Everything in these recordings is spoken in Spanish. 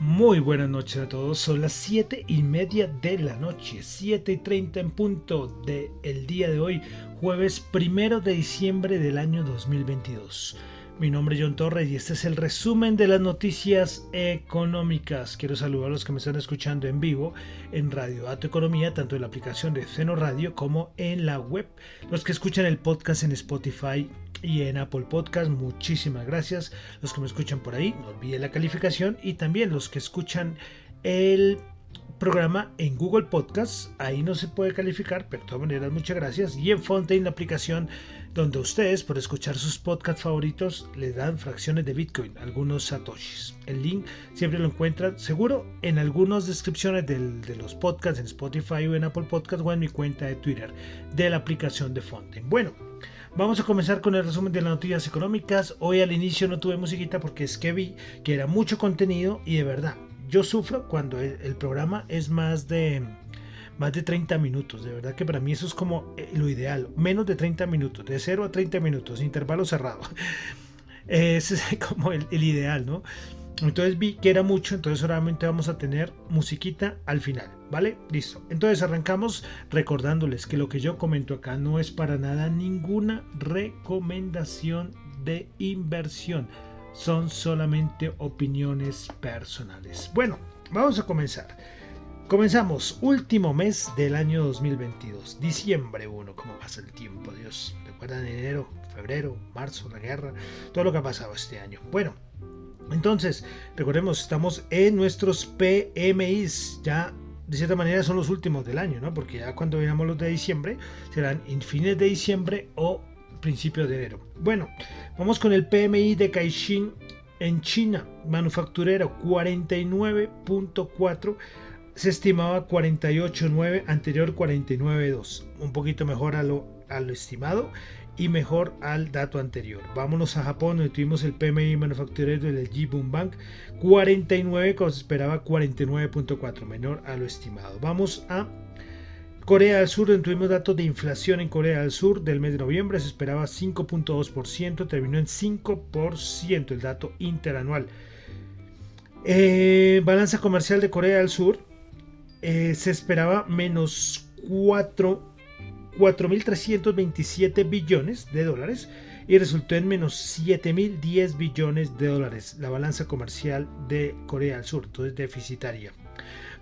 Muy buenas noches a todos, son las 7 y media de la noche, 7 y 30 en punto del el día de hoy, jueves primero de diciembre del año 2022. Mi nombre es John Torres y este es el resumen de las noticias económicas. Quiero saludar a los que me están escuchando en vivo en Radio Dato Economía, tanto en la aplicación de Ceno Radio como en la web. Los que escuchan el podcast en Spotify y en Apple Podcast, muchísimas gracias. Los que me escuchan por ahí, no olviden la calificación y también los que escuchan el programa en Google Podcast. Ahí no se puede calificar, pero de todas maneras, muchas gracias. Y en Fontaine, la aplicación donde ustedes, por escuchar sus podcasts favoritos, les dan fracciones de Bitcoin, algunos satoshis. El link siempre lo encuentran seguro en algunas descripciones de los podcasts en Spotify o en Apple Podcast o en mi cuenta de Twitter de la aplicación de Fontaine. Bueno. Vamos a comenzar con el resumen de las noticias económicas. Hoy al inicio no tuve musiquita porque es que vi que era mucho contenido y de verdad yo sufro cuando el, programa es más de más de 30 minutos. De verdad que para mí eso es como eh, lo ideal. Menos de 30 minutos, de 0 a 30 minutos, intervalo cerrado. Ese es como el, ideal, ¿no? Entonces vi que era mucho, entonces solamente vamos a tener musiquita al final, ¿vale? Listo. Entonces arrancamos recordándoles que lo que yo comento acá no es para nada ninguna recomendación de inversión son solamente opiniones personales. Bueno, vamos a comenzar. Comenzamos, último mes del año 2022, diciembre 1, ¿cómo pasa el tiempo, Dios? ¿Recuerdan enero, febrero, marzo, la guerra? Todo lo que ha pasado este año. Bueno, entonces, recordemos, estamos en nuestros PMIs, ya de cierta manera son los últimos del año, ¿no? Porque ya cuando veamos los de diciembre, serán en fines de diciembre o principios de enero. Bueno, vamos con el PMI de Caixin en China, manufacturero 49.4 se estimaba 48.9, anterior 49.2, un poquito mejor a lo, a lo estimado y mejor al dato anterior. Vámonos a Japón, donde tuvimos el PMI manufacturero del Jibun Bank 49, como se esperaba 49.4, menor a lo estimado. Vamos a Corea del Sur, tuvimos datos de inflación en Corea del Sur del mes de noviembre, se esperaba 5.2%, terminó en 5% el dato interanual. Eh, balanza comercial de Corea del Sur eh, se esperaba menos 4.327 billones de dólares y resultó en menos 7.010 billones de dólares la balanza comercial de Corea del Sur, entonces deficitaria.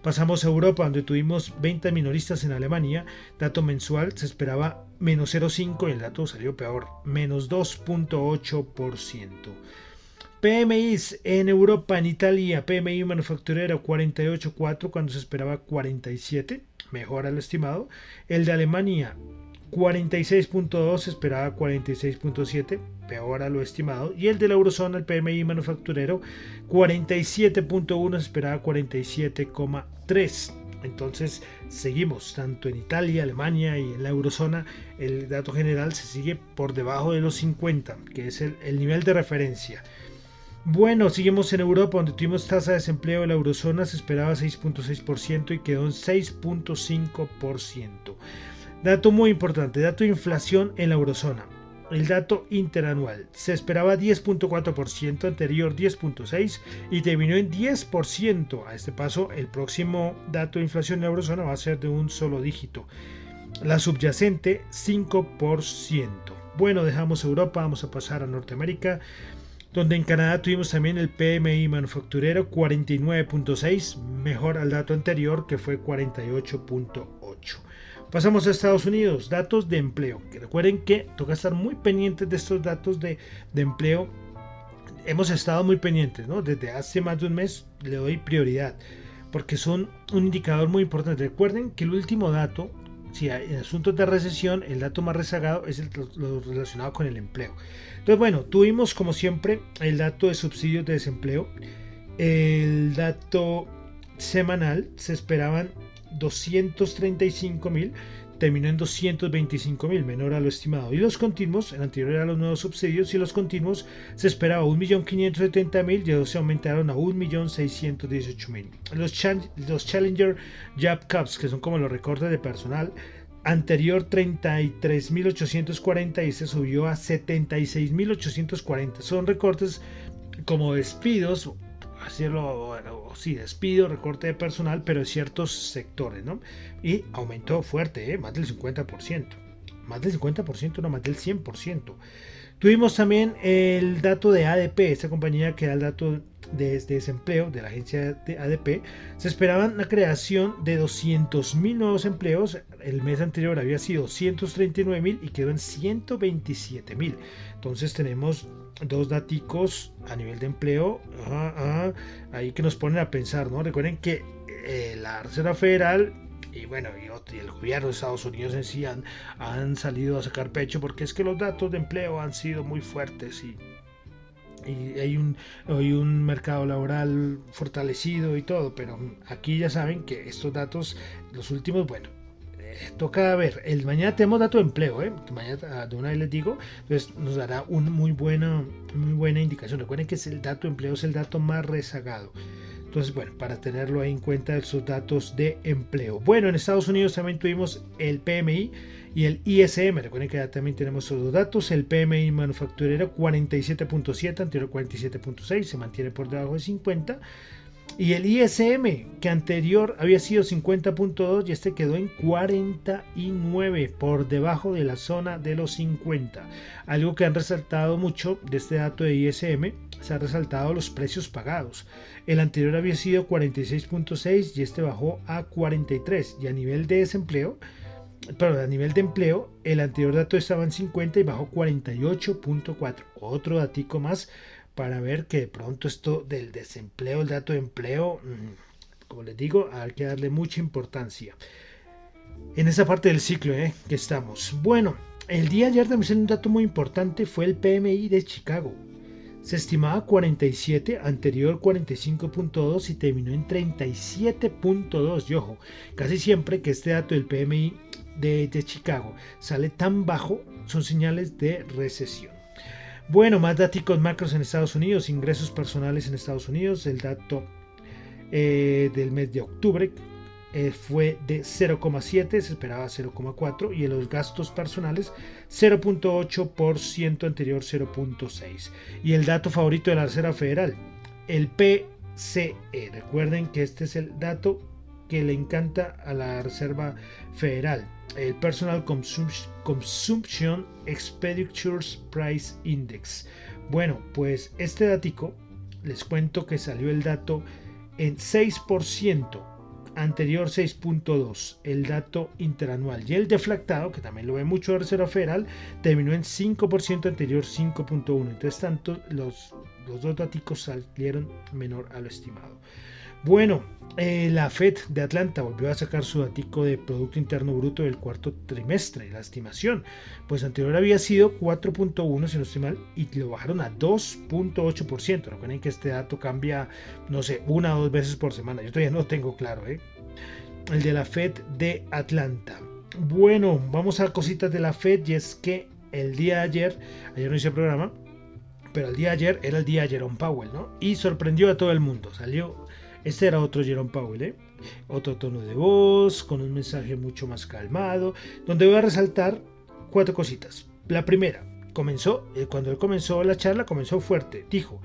Pasamos a Europa, donde tuvimos 20 minoristas en Alemania. Dato mensual se esperaba menos 0,5 y el dato salió peor, menos 2.8%. PMIs en Europa, en Italia, PMI manufacturero 48.4 cuando se esperaba 47, mejor al estimado. El de Alemania 46.2 esperaba 46.7, peor a lo estimado. Y el de la eurozona, el PMI manufacturero, 47.1 esperaba 47,3. Entonces seguimos tanto en Italia, Alemania y en la eurozona. El dato general se sigue por debajo de los 50, que es el nivel de referencia. Bueno, seguimos en Europa, donde tuvimos tasa de desempleo de la eurozona, se esperaba 6.6% y quedó en 6.5%. Dato muy importante, dato de inflación en la eurozona. El dato interanual se esperaba 10.4%, anterior 10.6% y terminó en 10%. A este paso, el próximo dato de inflación en la eurozona va a ser de un solo dígito. La subyacente 5%. Bueno, dejamos Europa, vamos a pasar a Norteamérica, donde en Canadá tuvimos también el PMI manufacturero 49.6, mejor al dato anterior que fue 48.8. Pasamos a Estados Unidos, datos de empleo. recuerden que toca estar muy pendientes de estos datos de, de empleo. Hemos estado muy pendientes, ¿no? Desde hace más de un mes le doy prioridad porque son un indicador muy importante. Recuerden que el último dato, si en asuntos de recesión, el dato más rezagado es lo relacionado con el empleo. Entonces, bueno, tuvimos como siempre el dato de subsidios de desempleo. El dato semanal se esperaban 235 mil, terminó en 225 mil, menor a lo estimado. Y los continuos, el anterior eran los nuevos subsidios, y los continuos se esperaba 1.570.000 y se aumentaron a 1.618.000. Los, los Challenger Job Cups, que son como los recortes de personal, anterior 33.840 y se subió a 76.840. Son recortes como despidos hacerlo, bueno, sí, despido, recorte de personal, pero en ciertos sectores, ¿no? Y aumentó fuerte, ¿eh? más del 50%. Más del 50%, no más del 100%. Tuvimos también el dato de ADP, esta compañía que da el dato de, desempleo de la agencia de ADP. Se esperaban la creación de 200.000 nuevos empleos. El mes anterior había sido 139.000 y quedó en 127.000. Entonces tenemos dos daticos a nivel de empleo ahí que nos ponen a pensar, ¿no? Recuerden que eh, la Reserva Federal y bueno, y, el gobierno de Estados Unidos en sí han, han, salido a sacar pecho porque es que los datos de empleo han sido muy fuertes y, y hay, un, hay un mercado laboral fortalecido y todo, pero aquí ya saben que estos datos, los últimos, bueno, toca ver, el mañana tenemos dato de empleo, ¿eh? mañana ah, de una vez les digo, entonces nos dará una muy buena, muy buena indicación. Recuerden que es el dato de empleo es el dato más rezagado. Entonces, bueno, para tenerlo ahí en cuenta esos datos de empleo. Bueno, en Estados Unidos también tuvimos el PMI y el ISM. Recuerden que ya también tenemos esos dos datos. El PMI manufacturero 47.7, anterior 47.6, se mantiene por debajo de 50. Y el ISM, que anterior había sido 50.2 y este quedó en 49 por debajo de la zona de los 50. Algo que han resaltado mucho de este dato de ISM, se han resaltado los precios pagados. El anterior había sido 46.6 y este bajó a 43. Y a nivel de desempleo, pero a nivel de empleo, el anterior dato estaba en 50 y bajó 48.4. Otro datico más para ver que de pronto esto del desempleo, el dato de empleo, mm, como les digo, hay que darle mucha importancia. En esa parte del ciclo ¿eh? que estamos. Bueno, el día de ayer también un dato muy importante fue el PMI de Chicago. Se estimaba 47, anterior 45.2 y terminó en 37.2. Y ojo, casi siempre que este dato del PMI de, de Chicago sale tan bajo, son señales de recesión. Bueno, más datos macros en Estados Unidos, ingresos personales en Estados Unidos, el dato eh, del mes de octubre eh, fue de 0,7, se esperaba 0,4 y en los gastos personales 0,8%, anterior 0,6. Y el dato favorito de la Reserva Federal, el PCE. Recuerden que este es el dato que le encanta a la Reserva Federal el Personal Consumption Expenditures Price Index. Bueno, pues este datico, les cuento que salió el dato en 6%, anterior 6.2, el dato interanual. Y el deflactado, que también lo ve mucho la Reserva Federal, terminó en 5%, anterior 5.1. Entonces, tanto los, los dos datos salieron menor a lo estimado. Bueno, eh, la Fed de Atlanta volvió a sacar su datico de Producto Interno Bruto del cuarto trimestre, la estimación. Pues anterior había sido 4.1, si no estoy mal, y lo bajaron a 2.8%. Recuerden que este dato cambia, no sé, una o dos veces por semana. Yo todavía no tengo claro, ¿eh? El de la Fed de Atlanta. Bueno, vamos a cositas de la Fed y es que el día de ayer, ayer no hice programa, pero el día de ayer era el día de Jerome Powell, ¿no? Y sorprendió a todo el mundo. Salió este era otro Jerome Powell, ¿eh? otro tono de voz, con un mensaje mucho más calmado, donde voy a resaltar cuatro cositas. La primera, comenzó, eh, cuando él comenzó la charla, comenzó fuerte. Dijo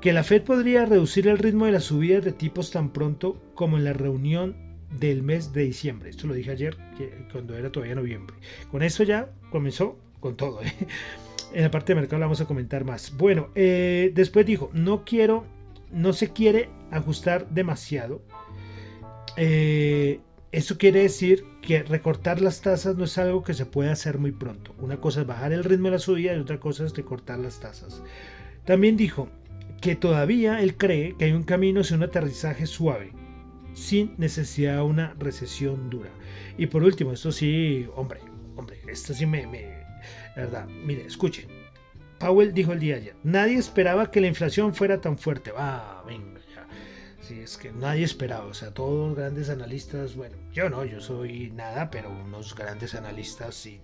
que la Fed podría reducir el ritmo de las subidas de tipos tan pronto como en la reunión del mes de diciembre. Esto lo dije ayer, cuando era todavía noviembre. Con eso ya comenzó con todo. ¿eh? En la parte de mercado la vamos a comentar más. Bueno, después dijo, no quiero no se quiere ajustar demasiado. Eh, eso quiere decir que recortar las tasas no es algo que se puede hacer muy pronto. Una cosa es bajar el ritmo de la subida y otra cosa es recortar las tasas. También dijo que todavía él cree que hay un camino hacia un aterrizaje suave, sin necesidad de una recesión dura. Y por último, esto sí, hombre, hombre, esto sí me, me verdad, mire, escuchen. Powell dijo el día ayer, nadie esperaba que la inflación fuera tan fuerte. Ah, venga Sí, es que nadie esperaba, o sea, todos los grandes analistas, bueno, yo no, yo soy nada, pero unos grandes analistas y,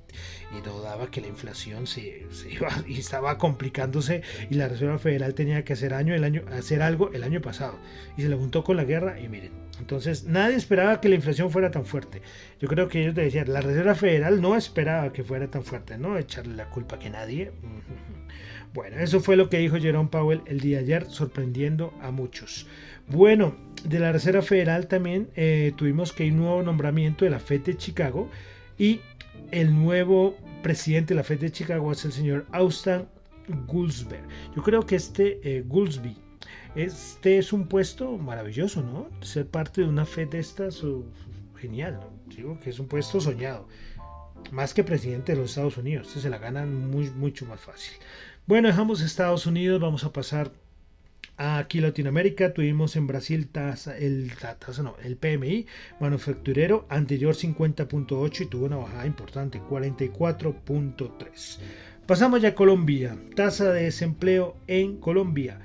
y dudaba que la inflación se, iba y estaba complicándose y la Reserva Federal tenía que hacer, año, el año, hacer algo el año pasado y se le juntó con la guerra y miren, entonces nadie esperaba que la inflación fuera tan fuerte. Yo creo que ellos decían, la Reserva Federal no esperaba que fuera tan fuerte, no echarle la culpa que nadie. Bueno, eso fue lo que dijo Jerome Powell el día de ayer, sorprendiendo a muchos. Bueno, de la Reserva Federal también eh, tuvimos que hay un nuevo nombramiento de la FED de Chicago y el nuevo presidente de la FED de Chicago es el señor Austin Goolsbee. Yo creo que este eh, Goolsbee, este es un puesto maravilloso, ¿no? Ser parte de una FED de estas, uh, genial, Digo que es un puesto soñado. Más que presidente de los Estados Unidos, se la ganan muy, mucho más fácil. Bueno, dejamos Estados Unidos, vamos a pasar Aquí Latinoamérica tuvimos en Brasil tasa, el, tasa, no, el PMI manufacturero anterior 50.8 y tuvo una bajada importante 44.3. Pasamos ya a Colombia. Tasa de desempleo en Colombia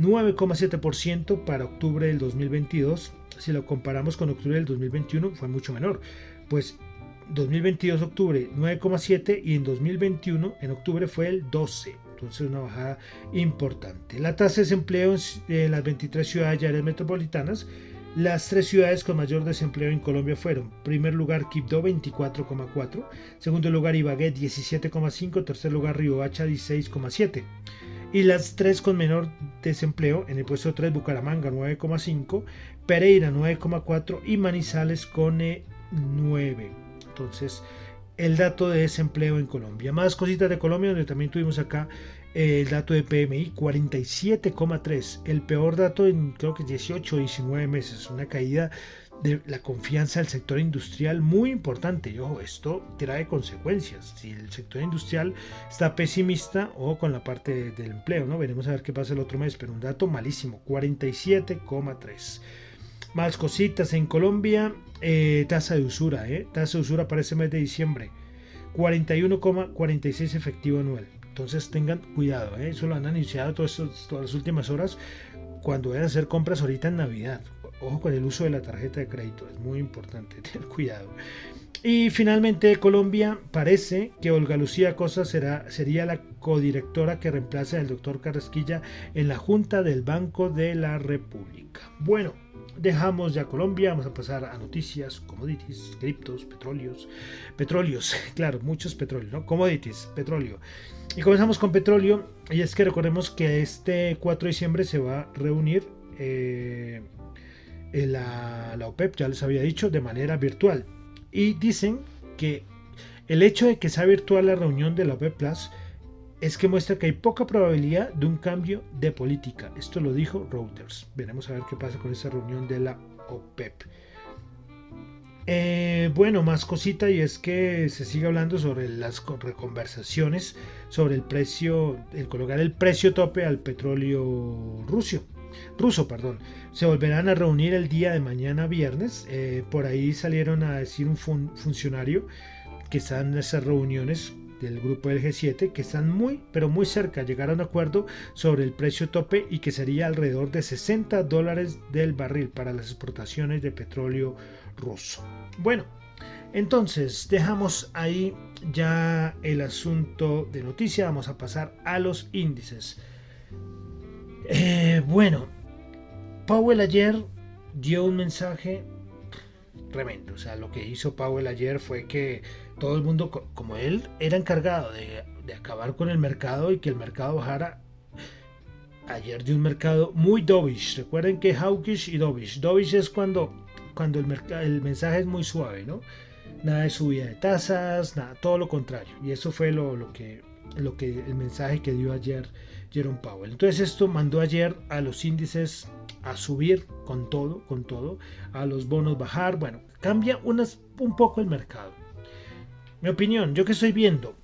9,7% para octubre del 2022. Si lo comparamos con octubre del 2021 fue mucho menor. Pues 2022 octubre 9,7 y en 2021 en octubre fue el 12 entonces una bajada importante. La tasa de desempleo en las 23 ciudades y áreas metropolitanas, las tres ciudades con mayor desempleo en Colombia fueron, primer lugar Quibdó 24,4, segundo lugar Ibagué 17,5, tercer lugar Riohacha 16,7. Y las tres con menor desempleo, en el puesto 3 Bucaramanga 9,5, Pereira 9,4 y Manizales con 9. Entonces, el dato de desempleo en Colombia. Más cositas de Colombia, donde también tuvimos acá eh, el dato de PMI, 47,3. El peor dato en creo que 18 o 19 meses. Una caída de la confianza del sector industrial muy importante. Y ojo, esto trae consecuencias. Si el sector industrial está pesimista, o con la parte del empleo, ¿no? Veremos a ver qué pasa el otro mes, pero un dato malísimo, 47,3. Más cositas en Colombia, eh, tasa de usura, eh, tasa de usura para ese mes de diciembre, 41,46 efectivo anual. Entonces tengan cuidado, eh, eso lo han anunciado todas, todas las últimas horas cuando vayan a hacer compras ahorita en Navidad. Ojo con el uso de la tarjeta de crédito, es muy importante tener cuidado. Y finalmente Colombia parece que Olga Lucía Cosa será, sería la codirectora que reemplaza al doctor Carrasquilla en la Junta del Banco de la República. Bueno, dejamos ya Colombia, vamos a pasar a noticias, commodities, criptos, petróleos, petróleos, claro, muchos petróleos, ¿no? Commodities, petróleo. Y comenzamos con petróleo, y es que recordemos que este 4 de diciembre se va a reunir eh, la, la OPEP, ya les había dicho, de manera virtual. Y dicen que el hecho de que sea virtual la reunión de la OPEP Plus es que muestra que hay poca probabilidad de un cambio de política. Esto lo dijo Reuters. Veremos a ver qué pasa con esa reunión de la OPEP. Eh, bueno, más cosita y es que se sigue hablando sobre las reconversaciones sobre el precio, el colocar el precio tope al petróleo ruso. Ruso, perdón. Se volverán a reunir el día de mañana viernes. Eh, por ahí salieron a decir un funcionario que están en esas reuniones del grupo del G7 que están muy pero muy cerca de llegar a un acuerdo sobre el precio tope y que sería alrededor de 60 dólares del barril para las exportaciones de petróleo ruso. Bueno, entonces dejamos ahí ya el asunto de noticia, vamos a pasar a los índices. Eh, bueno, Powell ayer dio un mensaje tremendo, o sea, lo que hizo Powell ayer fue que todo el mundo, como él era encargado de, acabar con el mercado y que el mercado bajara, ayer de un mercado muy dovish. Recuerden que hawkish y dovish. Dovish es cuando, cuando el, el mensaje es muy suave, ¿no? Nada de subida de tasas, nada, todo lo contrario. Y eso fue lo, lo que lo que el mensaje que dio ayer Jerome Powell. Entonces esto mandó ayer a los índices a subir con todo, con todo, a los bonos bajar, bueno, cambia unas, un poco el mercado. Mi opinión, yo que estoy viendo,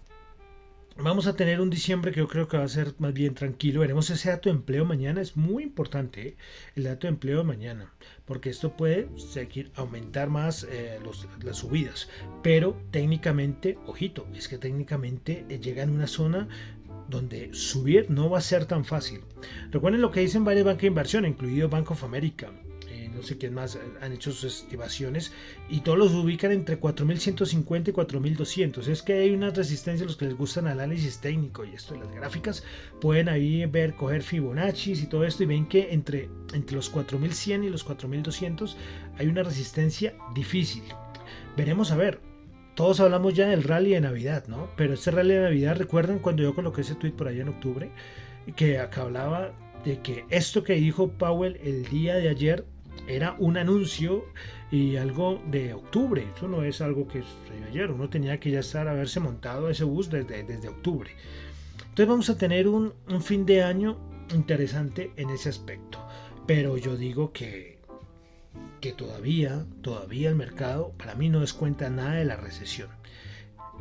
vamos a tener un diciembre que yo creo que va a ser más bien tranquilo. Veremos ese dato de empleo mañana. Es muy importante ¿eh? el dato de empleo mañana. Porque esto puede seguir aumentar más eh, las subidas. Pero técnicamente, ojito, es que técnicamente eh, llega en una zona donde subir no va a ser tan fácil. Recuerden lo que dicen varios bancos de inversión, incluido Bank of America no sé quién más han hecho sus estimaciones y todos los ubican entre 4150 y 4200. Es que hay una resistencia a los que les gustan análisis técnico y esto, las gráficas, pueden ahí ver, coger Fibonacci y todo esto y ven que entre, entre los 4100 y los 4200 hay una resistencia difícil. Veremos a ver. Todos hablamos ya del rally de Navidad, ¿no? Pero este rally de Navidad, recuerdan cuando yo coloqué ese tweet por allá en octubre, que acá hablaba de que esto que dijo Powell el día de ayer era un anuncio y algo de octubre. Eso no es algo que sucedió ayer. Uno tenía que ya estar, haberse montado ese bus desde, desde octubre. Entonces vamos a tener un, un fin de año interesante en ese aspecto. Pero yo digo que, que todavía, todavía el mercado para mí no descuenta nada de la recesión.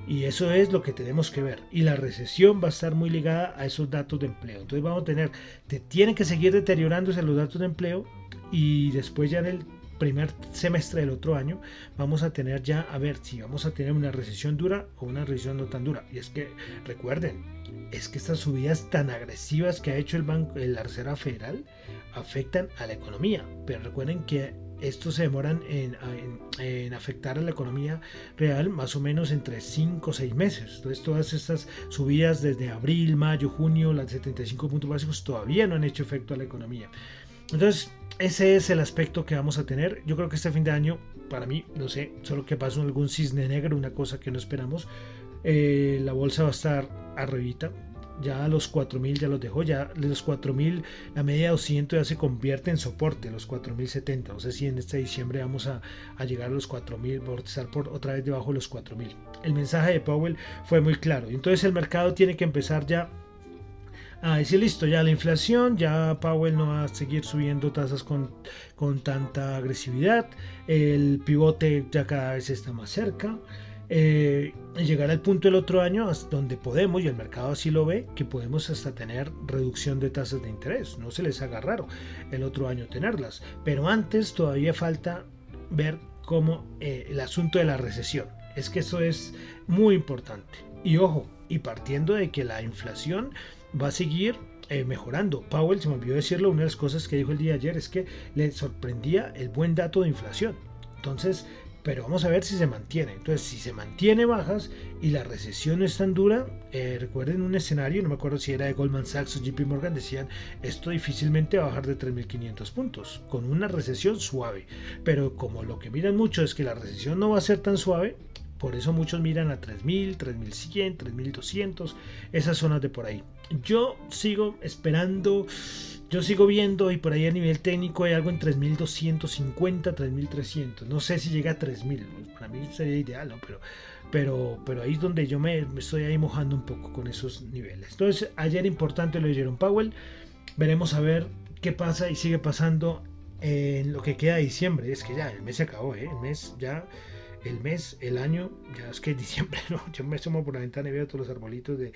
Y eso es lo que tenemos que ver. Y la recesión va a estar muy ligada a esos datos de empleo. Entonces vamos a tener, te tienen que seguir deteriorándose los datos de empleo y después ya en el primer semestre del otro año vamos a tener ya a ver si vamos a tener una recesión dura o una recesión no tan dura. Y es que recuerden, es que estas subidas tan agresivas que ha hecho el banco, la Reserva Federal afectan a la economía. Pero recuerden que estos se demoran en, en, afectar a la economía real más o menos entre 5 o 6 meses. Entonces todas estas subidas desde abril, mayo, junio, las 75 puntos básicos todavía no han hecho efecto a la economía. Entonces, ese es el aspecto que vamos a tener. Yo creo que este fin de año, para mí, no sé, solo que pasó algún cisne negro, una cosa que no esperamos. Eh, la bolsa va a estar arribita. Ya los 4000 ya los dejó, ya los 4000, la media 200 ya se convierte en soporte, los 4070. No sé si en este diciembre vamos a, llegar a los 4000, por estar por otra vez debajo de los 4000. El mensaje de Powell fue muy claro. Entonces el mercado tiene que empezar ya Ah, decir listo, ya la inflación, ya Powell no va a seguir subiendo tasas con, con tanta agresividad, el pivote ya cada vez está más cerca. Eh, llegar al punto del otro año donde podemos, y el mercado así lo ve, que podemos hasta tener reducción de tasas de interés. No se les haga raro el otro año tenerlas. Pero antes todavía falta ver cómo eh, el asunto de la recesión. Es que eso es muy importante. Y ojo, y partiendo de que la inflación va a seguir eh, mejorando. Powell, se me olvidó decirlo, una de las cosas que dijo el día ayer es que le sorprendía el buen dato de inflación. Entonces, pero vamos a ver si se mantiene. Entonces, si se mantiene bajas y la recesión no es tan dura, eh, recuerden un escenario, no me acuerdo si era de Goldman Sachs o JP Morgan, decían, esto difícilmente va a bajar de 3.500 puntos, con una recesión suave. Pero como lo que miran mucho es que la recesión no va a ser tan suave, por eso muchos miran a 3000, 3100, 3200, esas zonas de por ahí. Yo sigo esperando, yo sigo viendo y por ahí a nivel técnico hay algo en 3250, 3300. No sé si llega a 3000, para mí sería ideal, ¿no? Pero, pero, pero ahí es donde yo me, estoy ahí mojando un poco con esos niveles. Entonces, ayer importante lo de Powell. Veremos a ver qué pasa y sigue pasando en lo que queda diciembre. Es que ya el mes se acabó, ¿eh? el mes ya el mes, el año, ya es que es diciembre, ¿no? Yo me asomo por la ventana y veo todos los arbolitos de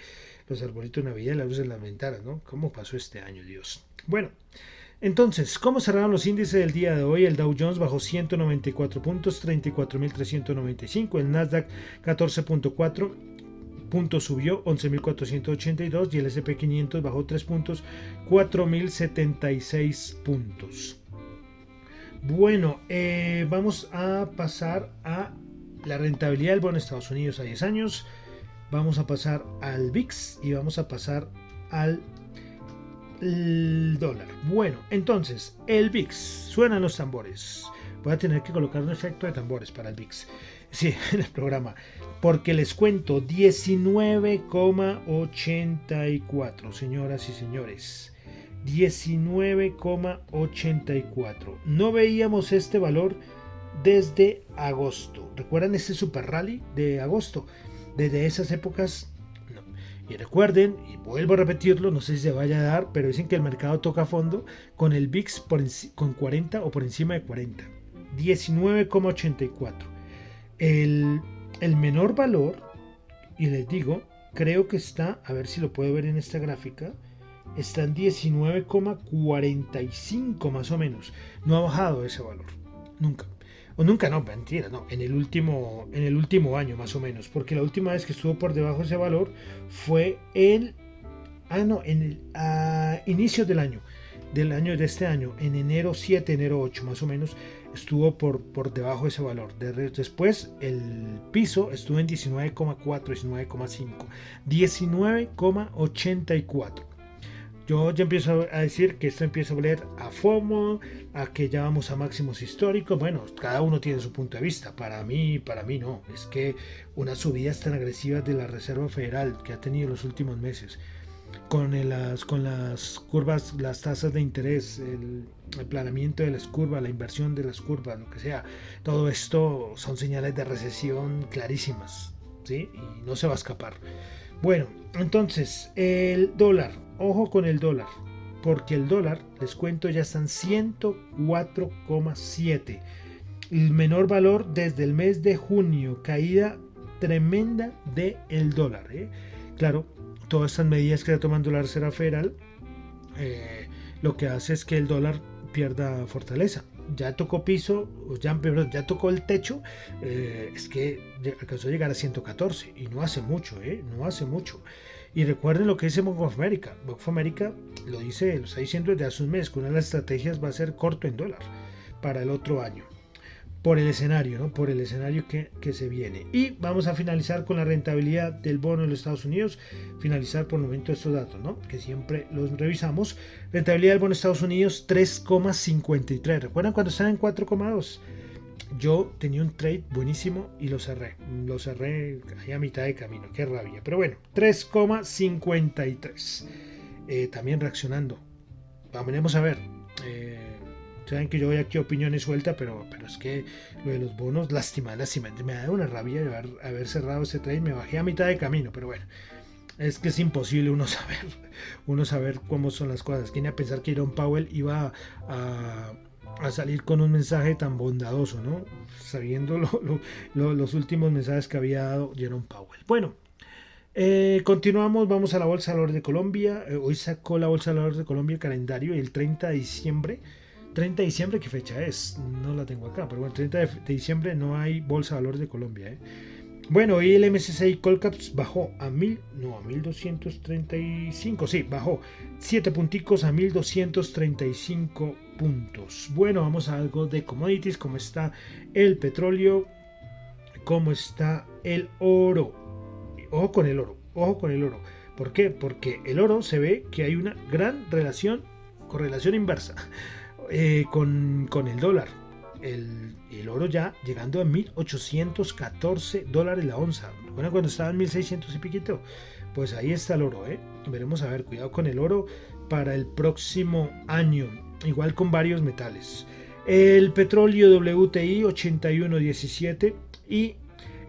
los arbolitos de Navidad y las luces de las ventanas, ¿no? ¿Cómo pasó este año, Dios? Bueno, entonces, ¿cómo cerraron los índices del día de hoy? El Dow Jones bajó 194 puntos, 34.395. El Nasdaq 14.4 puntos subió 11.482 y el SP500 bajó 3 puntos 4.076 puntos. Bueno, eh, vamos a pasar a la rentabilidad del bono de Estados Unidos a 10 años. Vamos a pasar al VIX y vamos a pasar al dólar. Bueno, entonces, el VIX. Suenan los tambores. Voy a tener que colocar un efecto de tambores para el VIX. Sí, en el programa. Porque les cuento 19,84, señoras y señores. 19,84. No veíamos este valor desde agosto. ¿Recuerdan ese super rally de agosto? Desde esas épocas Y recuerden, y vuelvo a repetirlo, no sé si se vaya a dar, pero dicen que el mercado toca fondo con el VIX con 40 o por encima de 40. 19,84. El, el menor valor, y les digo, creo que está, a ver si lo puedo ver en esta gráfica, está en 19,45 más o menos. No ha bajado ese valor, nunca. O nunca, no, mentira, no, en el último, en el último año más o menos, porque la última vez que estuvo por debajo de ese valor fue en, ah, no, en el a inicio del año, del año de este año, en enero 7, enero 8 más o menos, estuvo por, por debajo de ese valor. Después el piso estuvo en 19,4, 19,5, 19,84. Yo ya empiezo a decir que esto empieza a oler a FOMO, a que ya vamos a máximos históricos. Bueno, cada uno tiene su punto de vista. Para mí, para mí no. Es que unas subidas tan agresivas de la Reserva Federal que ha tenido en los últimos meses, con las, con las curvas, las tasas de interés, el, el planeamiento de las curvas, la inversión de las curvas, lo que sea, todo esto son señales de recesión clarísimas. ¿sí? Y no se va a escapar. Bueno, entonces, el dólar. Ojo con el dólar. Porque el dólar, les cuento, ya están 104,7. El menor valor desde el mes de junio. Caída tremenda del el dólar. ¿eh? Claro, todas estas medidas que está tomando la Reserva Federal, eh, lo que hace es que el dólar pierda fortaleza ya tocó piso, ya, ya tocó el techo, eh, es que alcanzó a llegar a 114 y no hace mucho, no hace mucho. Y recuerden lo que dice Bank of America. Bank of America lo dice, lo está diciendo desde hace un mes, que una de las estrategias va a ser corto en dólar para el otro año por el escenario, ¿no? por el escenario que, se viene. Y vamos a finalizar con la rentabilidad del bono en los Estados Unidos, finalizar por el momento estos datos, ¿no? que siempre los revisamos. Rentabilidad del bono de Estados Unidos 3,53. ¿Recuerdan cuando estaba en 4,2? Yo tenía un trade buenísimo y lo cerré. Lo cerré ahí a mitad de camino. Qué rabia. Pero bueno, 3,53. Eh, también reaccionando. Vamos a ver. Eh, Saben que yo voy aquí opiniones sueltas, pero, pero es que lo de los bonos, lástima, lástima. Me da una rabia haber, haber cerrado ese trade. Me bajé a mitad de camino, pero bueno. Es que es imposible uno saber, uno saber cómo son las cosas. ¿Quién iba a pensar que Jerome Powell iba a, a salir con un mensaje tan bondadoso, ¿no? Sabiendo los últimos mensajes que había dado Jerome Powell. Bueno, eh, continuamos, vamos a la Bolsa de Valores de Colombia. Eh, hoy sacó la Bolsa de Valores de Colombia el calendario el 30 de diciembre 30 de diciembre, ¿qué fecha es? No la tengo acá, pero bueno, 30 de, diciembre no hay bolsa de valores de Colombia. ¿eh? Bueno, y el MSCI Colcaps bajó a mil, no, a 1235, sí, bajó 7 punticos a 1235 puntos. Bueno, vamos a algo de commodities, cómo está el petróleo, cómo está el oro. Ojo con el oro, ojo con el oro. ¿Por qué? Porque el oro se ve que hay una gran relación, correlación inversa eh, con, el dólar. El, oro ya llegando a 1814 dólares la onza. Bueno, cuando estaba en 1600 y piquito? Pues ahí está el oro, ¿eh? Veremos a ver, cuidado con el oro para el próximo año. Igual con varios metales. El petróleo WTI 81.17 y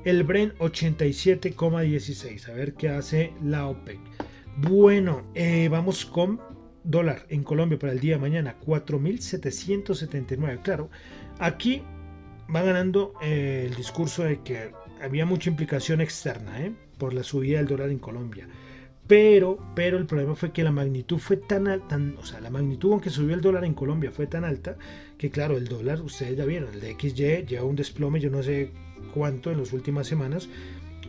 el Bren 87,16. A ver qué hace la OPEC. Bueno, eh, vamos con dólar en Colombia para el día de mañana, 4.779. Claro, aquí va ganando eh, el discurso de que había mucha implicación externa ¿eh? por la subida del dólar en Colombia. Pero, pero el problema fue que la magnitud fue tan alta, o sea, la magnitud aunque subió el dólar en Colombia fue tan alta que claro, el dólar, ustedes ya vieron, el de XY lleva un desplome, yo no sé cuánto en las últimas semanas,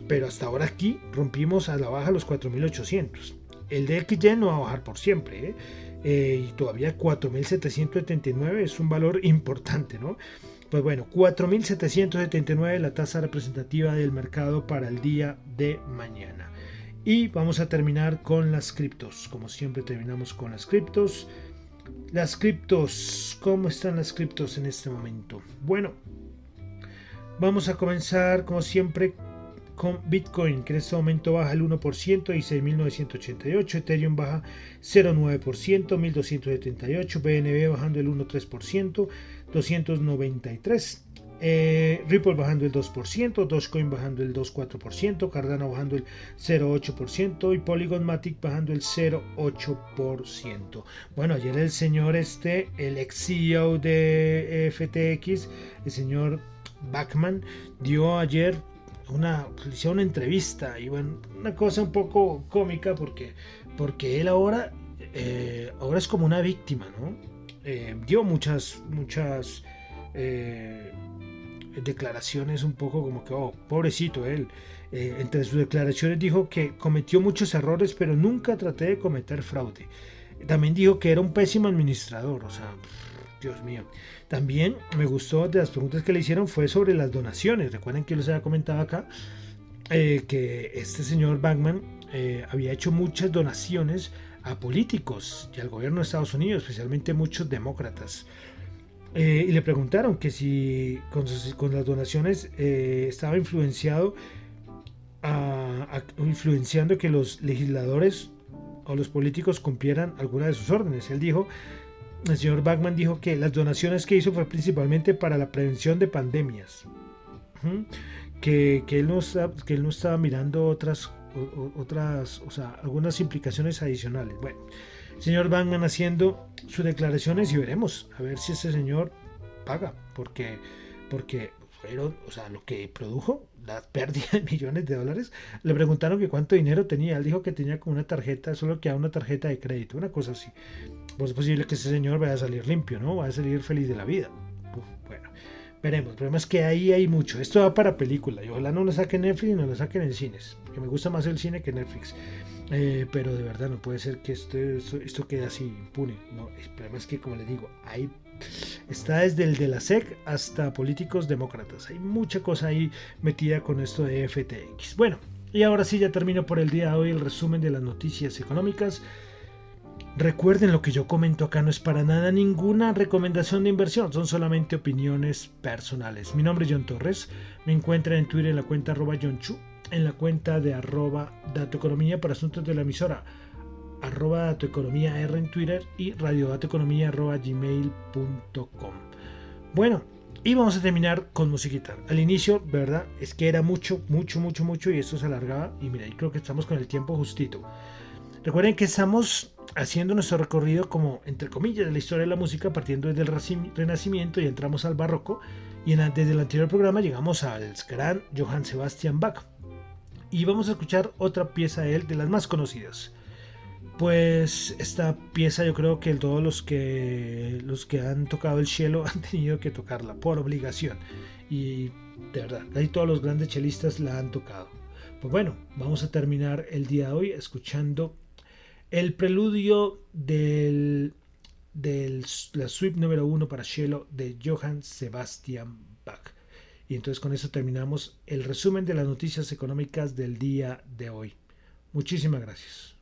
pero hasta ahora aquí rompimos a la baja los 4.800 el DXY no va a bajar por siempre. ¿eh? Eh, y todavía 4.779 es un valor importante, ¿no? Pues bueno, 4.779 la tasa representativa del mercado para el día de mañana. Y vamos a terminar con las criptos. Como siempre terminamos con las criptos. Las criptos, ¿cómo están las criptos en este momento? Bueno, vamos a comenzar como siempre con Bitcoin, que en este momento baja el 1% y 6.988, Ethereum baja 0,9%, 1.278, BNB bajando el 1,3%, 293. Eh, Ripple bajando el 2%, Dogecoin bajando el 2,4%, Cardano bajando el 0,8% y Polygon Matic bajando el 0,8%. Bueno, ayer el señor este, el ex CEO de FTX, el señor Backman, dio ayer una, una entrevista y bueno, una cosa un poco cómica porque, porque él ahora, eh, ahora es como una víctima, ¿no? Eh, dio muchas, muchas eh, declaraciones un poco como que, oh, pobrecito él. entre sus declaraciones dijo que cometió muchos errores, pero nunca traté de cometer fraude. También dijo que era un pésimo administrador, o sea, Dios mío. También me gustó de las preguntas que le hicieron fue sobre las donaciones. Recuerden que yo les había comentado acá eh, que este señor Bankman eh, había hecho muchas donaciones a políticos y al gobierno de Estados Unidos, especialmente muchos demócratas. Eh, y le preguntaron que si con, las donaciones estaba influenciado influenciando que los legisladores o los políticos cumplieran alguna de sus órdenes. Él dijo el señor Bachman dijo que las donaciones que hizo fue principalmente para la prevención de pandemias. Que, él no, que él no estaba mirando otras, otras, o sea, algunas implicaciones adicionales. Bueno, el señor Bachman haciendo sus declaraciones y veremos a ver si ese señor paga, porque, porque fueron, o sea, lo que produjo, la pérdida de millones de dólares, le preguntaron que cuánto dinero tenía, él dijo que tenía como una tarjeta, solo que a una tarjeta de crédito, una cosa así. Pues es posible que ese señor vaya a salir limpio, ¿no? Va a salir feliz de la vida. bueno, veremos. El problema es que ahí hay mucho. Esto va para película. Y ojalá no lo saquen en Netflix y no lo saquen en cines. Que me gusta más el cine que Netflix. Eh, pero de verdad no puede ser que esto, esto, quede así impune. No, el problema es que, como les digo, hay Está desde el de la SEC hasta políticos demócratas. Hay mucha cosa ahí metida con esto de FTX. Bueno, y ahora sí ya termino por el día de hoy el resumen de las noticias económicas. Recuerden lo que yo comento acá no es para nada ninguna recomendación de inversión, son solamente opiniones personales. Mi nombre es John Torres, me encuentran en Twitter en la cuenta arroba John Chu, en la cuenta de arroba Economía para asuntos de la emisora arroba datoeconomía R en Twitter y radiodatoeconomía arroba gmail.com. Bueno, y vamos a terminar con musiquita. Al inicio, verdad, es que era mucho, mucho, mucho, mucho y esto se alargaba. Y mira, creo que estamos con el tiempo justito. Recuerden que estamos haciendo nuestro recorrido como, entre comillas, de la historia de la música, partiendo desde el Renacimiento y entramos al Barroco. Y desde el anterior programa llegamos al gran Johann Sebastian Bach. Y vamos a escuchar otra pieza de él, de las más conocidas. Pues esta pieza yo creo que todos los que los que han tocado el cielo han tenido que tocarla por obligación. Y de verdad, casi todos los grandes chelistas la han tocado. Pues bueno, vamos a terminar el día de hoy escuchando el preludio del, del la suite número uno para cielo de Johann Sebastian Bach. Y entonces con eso terminamos el resumen de las noticias económicas del día de hoy. Muchísimas gracias.